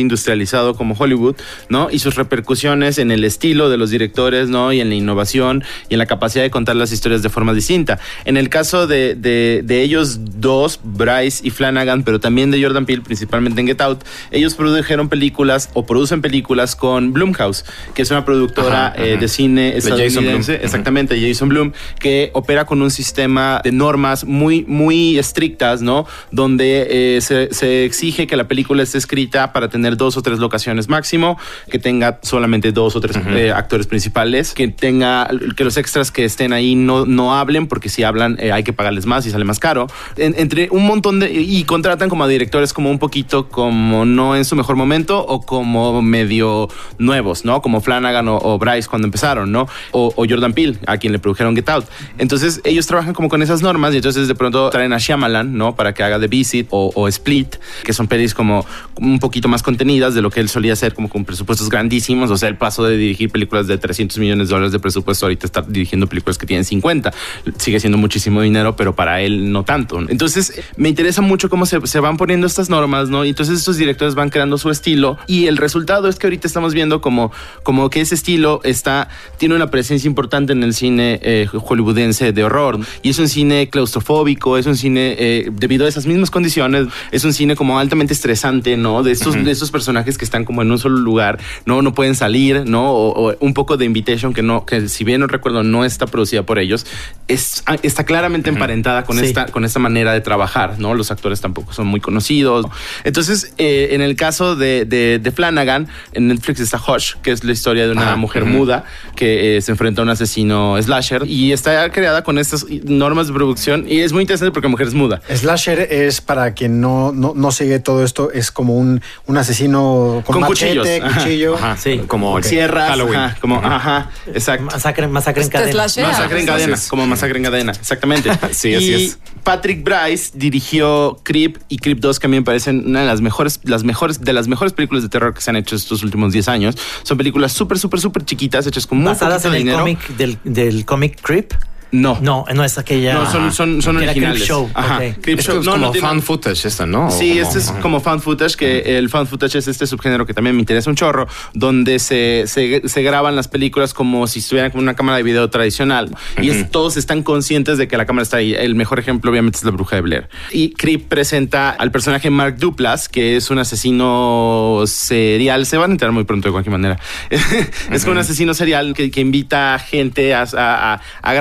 como Hollywood, ¿no? Y sus repercusiones en el estilo de los directores, ¿no? Y en la innovación y en la capacidad de contar las historias de forma distinta. En el caso de, de, de ellos dos, Bryce y Flanagan, pero también de Jordan Peele, principalmente en Get Out, ellos produjeron películas o producen películas con Blumhouse, que es una productora Ajá, eh, ajá. de cine De Jason estadounidense, Blum. exactamente, Jason Bloom, que opera con un sistema de normas muy, muy estrictas, ¿no? Donde eh, se, se exige que la película esté escrita para tener dos o tres locaciones máximo, que tenga solamente dos o tres eh, actores principales, que tenga que los extras que estén ahí no, no hablen, porque si hablan eh, hay que pagarles más y sale más caro. En- entre un montón de y contratan como a directores como un poquito como no en su mejor momento o como medio nuevos, ¿no? Como Flanagan o, o Bryce cuando empezaron, ¿no? O, o Jordan Peele, a quien le produjeron Get Out. Entonces ellos trabajan como con esas normas y entonces de pronto traen a Shyamalan, ¿no? Para que haga The Visit o, o Split, que son pelis como un poquito más contenidas de lo que él solía hacer, como con presupuestos grandísimos. O sea, el paso de dirigir películas de 300 millones de dólares de presupuesto, ahorita está dirigiendo películas que tienen 50. Sigue siendo muchísimo dinero, pero para él no tanto. Entonces, me interesa mucho cómo se, se van poniendo estas normas, ¿no? Y entonces estos directores van creando su estilo y el resultado es que ahorita estamos viendo como, como que ese estilo está, tiene una presencia importante en el cine eh, hollywoodense de horror. Y es un cine claustrofóbico, es un cine, eh, debido a esas mismas condiciones, es un cine como altamente estresante, ¿no? De estos, de estos personajes que están como en un solo lugar, no, no pueden salir, ¿no? O, o un poco de Invitation que no, que si bien no recuerdo, no está producida por ellos, es, ah, está claramente emparentada con, Sí. esta, con esta manera de trabajar, ¿no? Los actores tampoco son muy conocidos. Entonces, eh, en el caso de, de, de Flanagan, en Netflix está Hush, que es la historia de una Ajá, mujer muda que eh, se enfrenta a un asesino slasher y está creada con estas normas de producción y es muy interesante porque mujer es muda. Slasher es, para quien no, no, no sigue todo esto, es como un, un asesino con, Con machete, cuchillos. Cuchillo. Ajá, Sí. como. Sierras, Halloween. ajá, como, ajá, exacto. Masacre, masacre en cadena. Masacre en cadena, como masacre en cadena, exactamente. Sí, así y es. Patrick Bryce dirigió Creep y Creep 2, que a mí me parecen una de las mejores, las mejores, de las mejores películas de terror que se han hecho estos últimos 10 años. Son películas súper, súper, súper chiquitas, hechas con muy Basadas en el dinero. cómic del, del cómic Creep. No. No, no es aquella. No, son, son, son originales. Show. Ajá. ok. Creep Esto Show. es No, como no tiene- fan footage esta, ¿no? Sí, este es como fan footage, que el fan footage es este subgénero que también me interesa un chorro, donde se, se, se graban las películas como si estuvieran con una cámara de video tradicional. Y es- todos están conscientes de que la cámara está ahí. El mejor ejemplo, obviamente, es la bruja de Blair. Y Creep presenta al personaje Mark Duplass, que es un asesino serial. Se van a enterar muy pronto de cualquier manera. es como un asesino serial que, que invita a gente a, a- a- a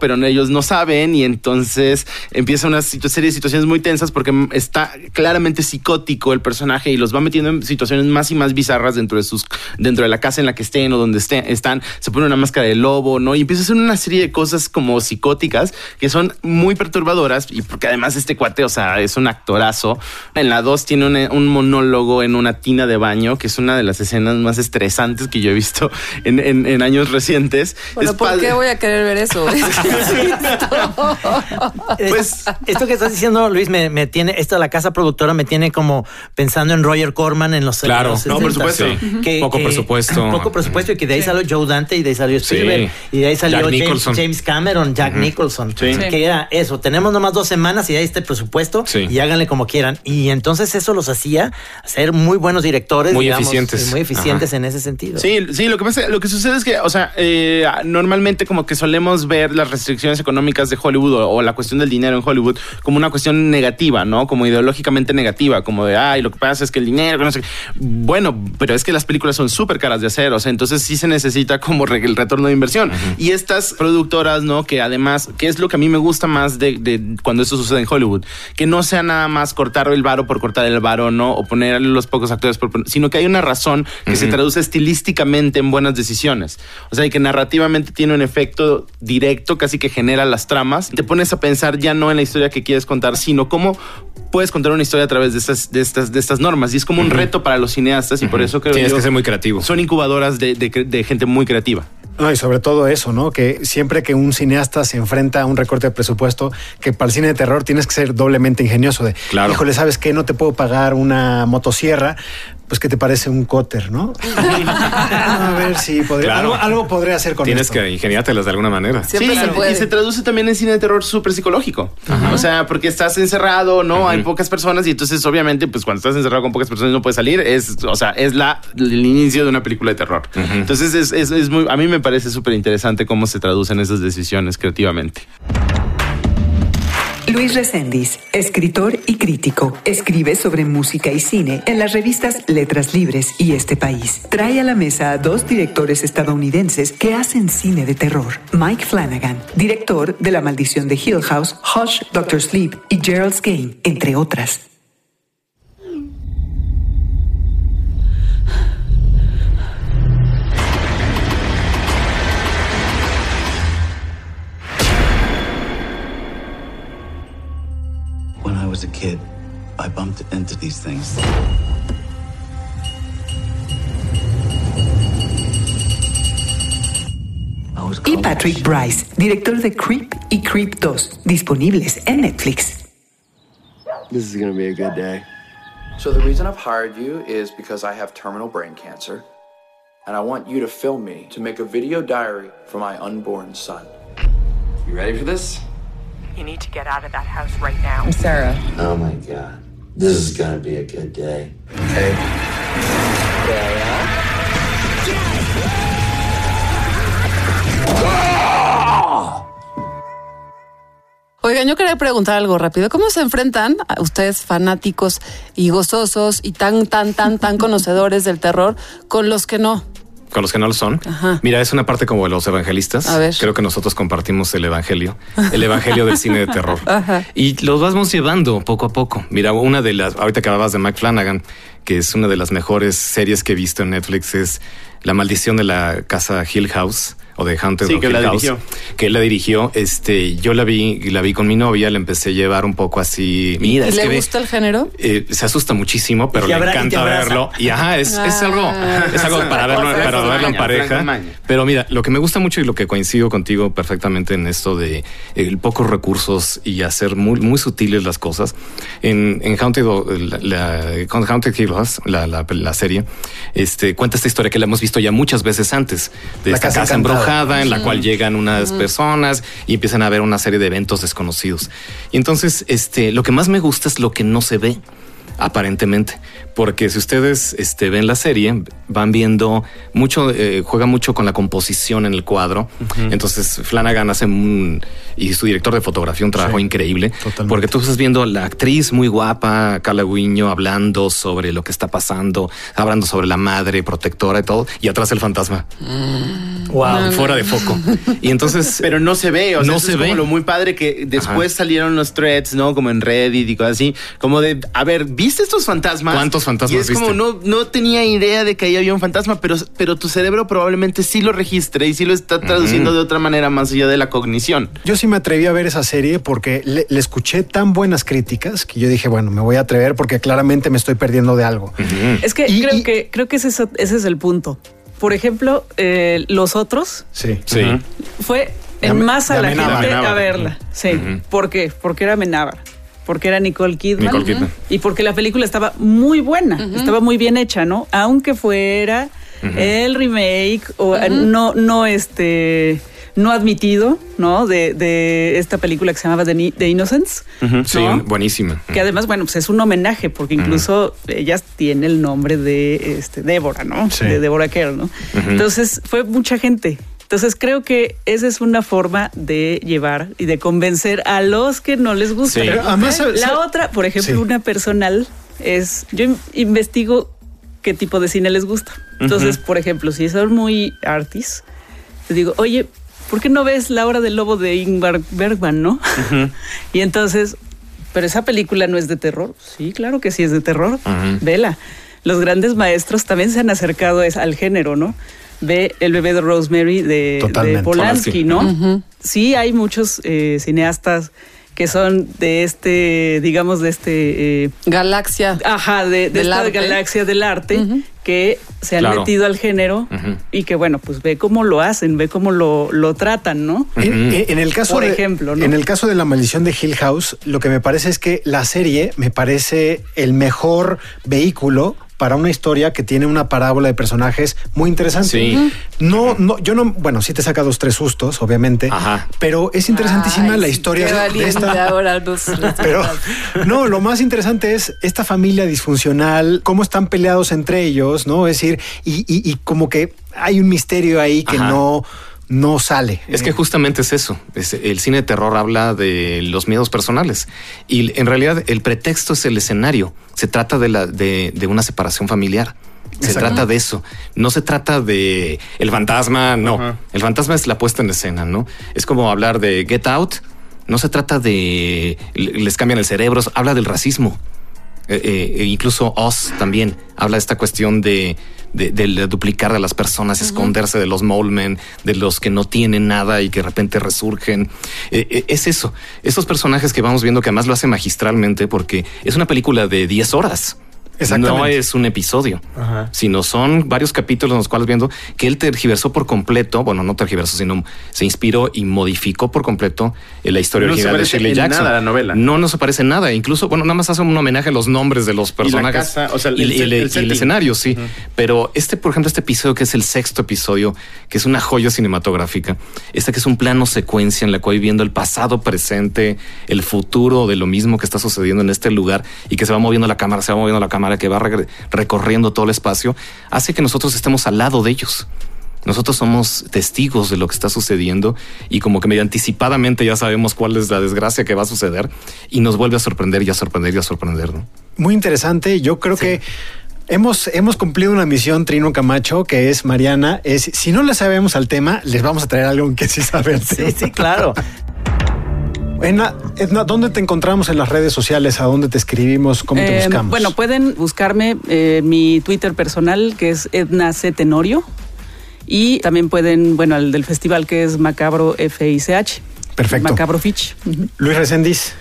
pero ellos no saben y entonces empieza una serie de situaciones muy tensas porque está claramente psicótico el personaje y los va metiendo en situaciones más y más bizarras dentro de sus dentro de la casa en la que estén o donde estén están se pone una máscara de lobo no y empieza a hacer una serie de cosas como psicóticas que son muy perturbadoras y porque además este cuate o sea es un actorazo en la 2 tiene una- un monólogo en una tina de baño que es una de las escenas más estresantes que yo he visto en, en- en años recientes Bueno, Es ¿por padre. qué voy a querer ver eso? Pues esto que estás diciendo, Luis, me, me tiene, esto de la casa productora me tiene como pensando en Roger Corman en los Claro. No, por 70s, supuesto. sí. Poco presupuesto. Poco presupuesto y que de ahí salió Joe Dante y de ahí salió Sí. Spielberg y de ahí salió James. James Cameron, Jack Nicholson, Sí. que era eso, tenemos nomás dos semanas y ahí está el presupuesto Sí. y háganle como quieran. Y entonces eso los hacía ser muy buenos directores. Muy digamos, eficientes. Muy eficientes Ajá. en ese sentido. Sí, sí, lo que pasa, lo que sucede es que, o sea, eh, normalmente como que solemos ver las restricciones económicas de Hollywood o, o la cuestión del dinero en Hollywood como una cuestión negativa, ¿no? Como ideológicamente negativa, como de, ay, lo que pasa es que el dinero, no sé. qué". Bueno, pero es que las películas son súper caras de hacer, o sea, entonces sí se necesita como el retorno de inversión. Y estas productoras, ¿no? Que además, que es lo que a mí me gusta más de, de cuando esto sucede en Hollywood, que no sea nada más cortar el varo por cortar el varo, ¿no? O poner los pocos actores, por poner- sino que hay una razón que se traduce estilísticamente en buenas decisiones. O sea, y que narrativamente tiene un efecto directo, casi que genera las tramas. Te pones a pensar ya no en la historia que quieres contar, sino cómo puedes contar una historia a través de estas, de estas, de estas normas. Y es como un reto para los cineastas y por eso creo Tienes yo que ser muy creativo. son incubadoras de, de- de gente muy creativa. No, y sobre todo eso, ¿no? Que siempre que un cineasta se enfrenta a un recorte de presupuesto, que para el cine de terror tienes que ser doblemente ingenioso de, Claro. híjole, ¿sabes qué? No te puedo pagar una motosierra, pues que te parece un cóter, ¿no? a ver si podría, Claro. algo, algo podría hacer con Tienes esto. que ingeniártelas de alguna manera. Siempre Sí, se puede. y se traduce también en cine de terror súper psicológico. O sea, porque estás encerrado, ¿no? Hay pocas personas y entonces obviamente pues cuando estás encerrado con pocas personas y no puedes salir, es, o sea, es la, el inicio de una película de terror. Entonces es, es- es muy, a mí me parece súper interesante cómo se traducen esas decisiones creativamente. Luis Reséndiz, escritor y crítico, escribe sobre música y cine en las revistas Letras Libres y Este País. Trae a la mesa a dos directores estadounidenses que hacen cine de terror. Mike Flanagan, director de La Maldición de Hill House, Hush, Doctor Sleep y Gerald's Game, entre otras. These things. Y Patrick Bryce, director de Creep y Creep 2, disponibles en Netflix. This is gonna be a good day. So, the reason I've hired you is because I have terminal brain cancer, and I want you to film me to make a video diary for my unborn son. You ready for this? You need to get out of that house right now. I'm Sarah. Oh my god. This is gonna be a good day. Okay. Oigan, yo quería preguntar algo rápido. ¿Cómo se enfrentan a ustedes fanáticos y gozosos y tan, tan, tan, tan conocedores del terror con los que no? Con los que no lo son. Mira, es una parte como de los evangelistas. A ver. Creo que nosotros compartimos el evangelio, el evangelio del cine de terror. Ajá. Y los vamos llevando poco a poco. Mira, una de las, ahorita que hablabas de Mike Flanagan, que es una de las mejores series que he visto en Netflix, es La maldición de la casa Hill House o de Haunted Sí, of que Hill la House, dirigió. que él la dirigió. Este, yo la vi, la vi con mi novia, la empecé a llevar un poco así. Mira, es ¿Le que ve- gusta el género? eh, se asusta muchísimo, pero le encanta verlo. Y ajá, es, es algo, Ah. es algo para verlo, para verlo en pareja. Pero mira, lo que me gusta mucho y lo que coincido contigo perfectamente en esto de el pocos recursos y hacer muy, muy sutiles las cosas. En, en Haunted, la, la- con Haunted Hill House, la, la, la serie, este, cuenta esta historia que la hemos visto ya muchas veces antes, de La esta casa casa, encantada. En la cual llegan unas personas y empiezan a ver una serie de eventos desconocidos. Y entonces, este, lo que más me gusta es lo que no se ve aparentemente, porque si ustedes este, ven la serie, van viendo mucho, eh, juega mucho con la composición en el cuadro. Entonces Flanagan hace un, y su director de fotografía un trabajo Sí, increíble, totalmente. porque tú estás viendo la actriz muy guapa, Carla Guiño, hablando sobre lo que está pasando, hablando sobre la madre protectora y todo, y atrás el fantasma. Wow. Fuera de foco. Y entonces. Pero no se ve, o sea, No eso se es como ve. lo muy padre que después salieron los threads, ¿no? Como en Reddit y cosas así, como de, a ver, ¿viste estos fantasmas? ¿Cuántos fantasmas Y es como, no, no tenía idea de que ahí había un fantasma, pero, pero tu cerebro probablemente sí lo registre y sí lo está traduciendo de otra manera más allá de la cognición. Yo sí me atreví a ver esa serie porque le, le escuché tan buenas críticas que yo dije, bueno, me voy a atrever porque claramente me estoy perdiendo de algo. Es que Y- creo y- que creo que ese es, ese es el punto. Por ejemplo, eh, los otros Sí. Sí. fue en masa de la gente a verla. Sí. Ujú. ¿Por qué? Porque era Amenábar. Porque era Nicole Kidman. Nicole Kidman. Y porque la película estaba muy buena, estaba muy bien hecha, ¿no? Aunque fuera el remake o eh, no, no este no admitido, ¿no? De, de esta película que se llamaba The, Ni- The Innocents. Sí, ¿no? buenísima. Que además, bueno, pues es un homenaje, porque incluso ella tiene el nombre de este, Débora, ¿no? Sí. De Débora Kerr, ¿no? Entonces fue mucha gente. Entonces creo que esa es una forma de llevar y de convencer a los que no les gusta. Sí. Además, La ¿sabe- otra, por ejemplo, Sí. una personal es, yo in- investigo qué tipo de cine les gusta. Entonces, por ejemplo, si son muy artis, te digo, oye, ¿por qué no ves La hora del lobo de Ingmar Bergman, no? y entonces, pero esa película no es de terror. Sí, claro que sí es de terror. Vela. Los grandes maestros también se han acercado al género, ¿no? Ve El bebé de Rosemary de. Polanski. ¿no? Sí, hay muchos eh, cineastas que son de este, digamos, de este... eh, Galaxia. Ajá, de, de Del esta arte. galaxia del arte que se han Claro. metido al género y que bueno, pues ve cómo lo hacen, ve cómo lo, lo tratan, ¿no? En, en- en el caso Por de, ejemplo, ¿no? en el caso de la maldición de Hill House, lo que me parece es que la serie me parece el mejor vehículo para una historia que tiene una parábola de personajes muy interesante. Sí. No, no, yo no, bueno, sí te saca dos, tres sustos, obviamente, Ajá. pero es interesantísima Ay, la historia qué de- de, valiente esta. ahora los- Pero no, lo más interesante es esta familia disfuncional, cómo están peleados entre ellos, ¿no? Es decir, y, y- y como que hay un misterio ahí que Ajá. no, no sale. Es que justamente es eso. Es- el cine de terror habla de los miedos personales y en realidad el pretexto es el escenario. Se trata de, la, de, de una separación familiar. Se Exacto. trata de eso. No se trata de el fantasma, no. El fantasma es la puesta en escena, ¿no? Es como hablar de Get Out. No se trata de les cambian el cerebro, habla del racismo. Eh, eh, e incluso Oz también habla de esta cuestión de, de, del duplicar de las personas, esconderse de los molemen, de los que no tienen nada y que de repente resurgen. Eh, eh, es eso. Esos personajes que vamos viendo que además lo hace magistralmente porque es una película de 10 horas. No es un episodio, Ajá. sino son varios capítulos en los cuales viendo que él tergiversó por completo, bueno, no tergiversó, sino se inspiró y modificó por completo eh, la historia No original de Shirley Jackson. nada la novela. No, no se parece en nada. Incluso, bueno, nada más hace un homenaje a los nombres de los personajes casa, o sea, el y, el, el y el setting. escenario, sí. Pero este, por ejemplo, este episodio que es el sexto episodio, que es una joya cinematográfica, este que es un plano secuencia en la cual viendo el pasado, presente, el futuro de lo mismo que está sucediendo en este lugar y que se va moviendo la cámara, se va moviendo la cámara, que va recorriendo todo el espacio, hace que nosotros estemos al lado de ellos. Nosotros somos testigos de lo que está sucediendo y como que medio anticipadamente ya sabemos cuál es la desgracia que va a suceder y nos vuelve a sorprender y a sorprender y a sorprender. ¿no? Muy interesante. Yo creo que hemos, hemos cumplido una misión, Trino Camacho, que es Mariana. Es si no le sabemos al tema, les vamos a traer algo que sí sabe al tema. Sí, sí, claro. Edna, Edna, ¿dónde te encontramos en las redes sociales? ¿A dónde te escribimos? ¿Cómo te Eh, buscamos? Bueno, pueden buscarme eh, mi Twitter personal, que es Edna C. Tenorio. Y también pueden, bueno, el del festival que es Macabro FICH. Perfecto. Macabro Fitch. Luis Resendiz,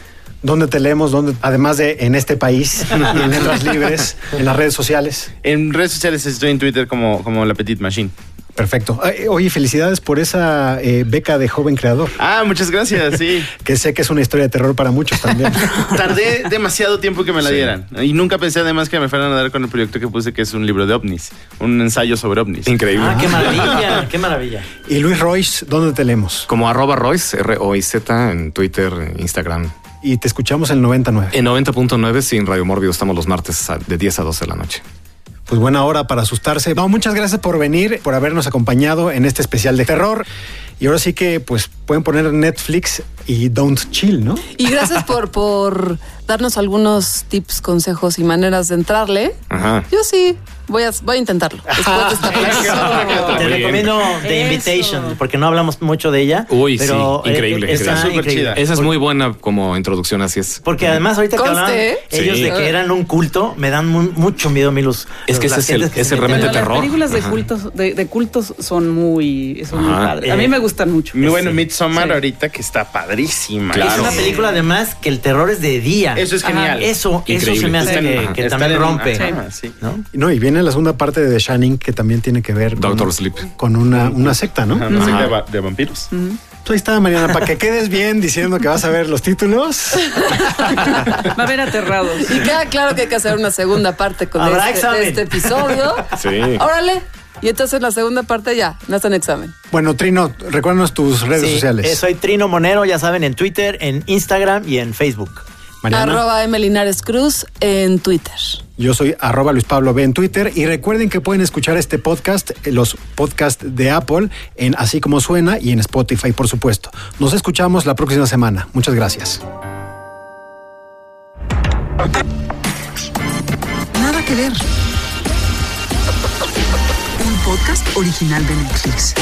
¿dónde te leemos? ¿Dónde, además de en este país, en letras libres, en las redes sociales. En redes sociales estoy en Twitter como, como La Petite Machine. Perfecto. Ay, Oye, felicidades por esa eh, beca de joven creador, Ah, muchas gracias, sí. que sé que es una historia de terror para muchos también. Tardé demasiado tiempo que me la Sí. dieran. Y nunca pensé además que me fueran a dar con el proyecto que puse, que es un libro de ovnis. Un ensayo sobre ovnis. Increíble. Ah, qué maravilla, qué maravilla. y Luis Royce, ¿dónde te leemos? Como arroba Royce, R-O-I-Z, en Twitter, Instagram. Y te escuchamos en 99. En 90.9, sí, en Radio Mórbido estamos los martes de 10 a 12 de la noche. Pues buena hora para asustarse. No, muchas gracias por venir, por habernos acompañado en este especial de terror. Y ahora sí que pues pueden poner Netflix y Don't Chill, ¿no? Y gracias por, por darnos algunos tips, consejos y maneras de entrarle. Ajá. Yo sí, voy a, voy a intentarlo. Después de esta conversación. Te recomiendo The Eso. Invitation, porque no hablamos mucho de ella. Uy, pero, sí, eh, increíble, está increíble. increíble. Súper chida. Esa es muy buena como introducción, así es. Porque además ahorita que Conste, hablaban ¿eh? ellos Sí. de que eran un culto, me dan mu- mucho miedo a mí los Es que los- ese es el- que realmente terror. Las películas de Ajá. cultos, de, de cultos son muy, son muy padres. A mí me gustan mucho. Muy bueno. Midsommar ahorita que está padrísima. Claro. Es una película además que el terror es de día. Eso es genial. Eso, eso Increíble. se me hace que, también en- rompe. ajá, sí. ¿no? No, y viene la segunda parte de The Shining que también tiene que ver con, Doctor Sleep. con una, una secta, ¿no? Una secta de, va- de vampiros. Tú ahí está, Mariana, para que quedes bien diciendo que vas a ver los títulos. Va a haber aterrados. Y queda claro que hay que hacer una segunda parte con este, este episodio. Sí. Órale. Y entonces la segunda parte ya, no está en examen. Bueno, Trino, recuérdanos tus redes Sí, sociales. eh, soy Trino Monero, ya saben, en Twitter, en Instagram y en Facebook. Mariana. Arroba M. Linares Cruz en Twitter. Yo soy arroba Luis Pablo B en Twitter y recuerden que pueden escuchar este podcast, eh, los podcasts de Apple, en Así Como Suena y en Spotify, por supuesto. Nos escuchamos la próxima semana. Muchas gracias. Nada que ver. Podcast original de Netflix.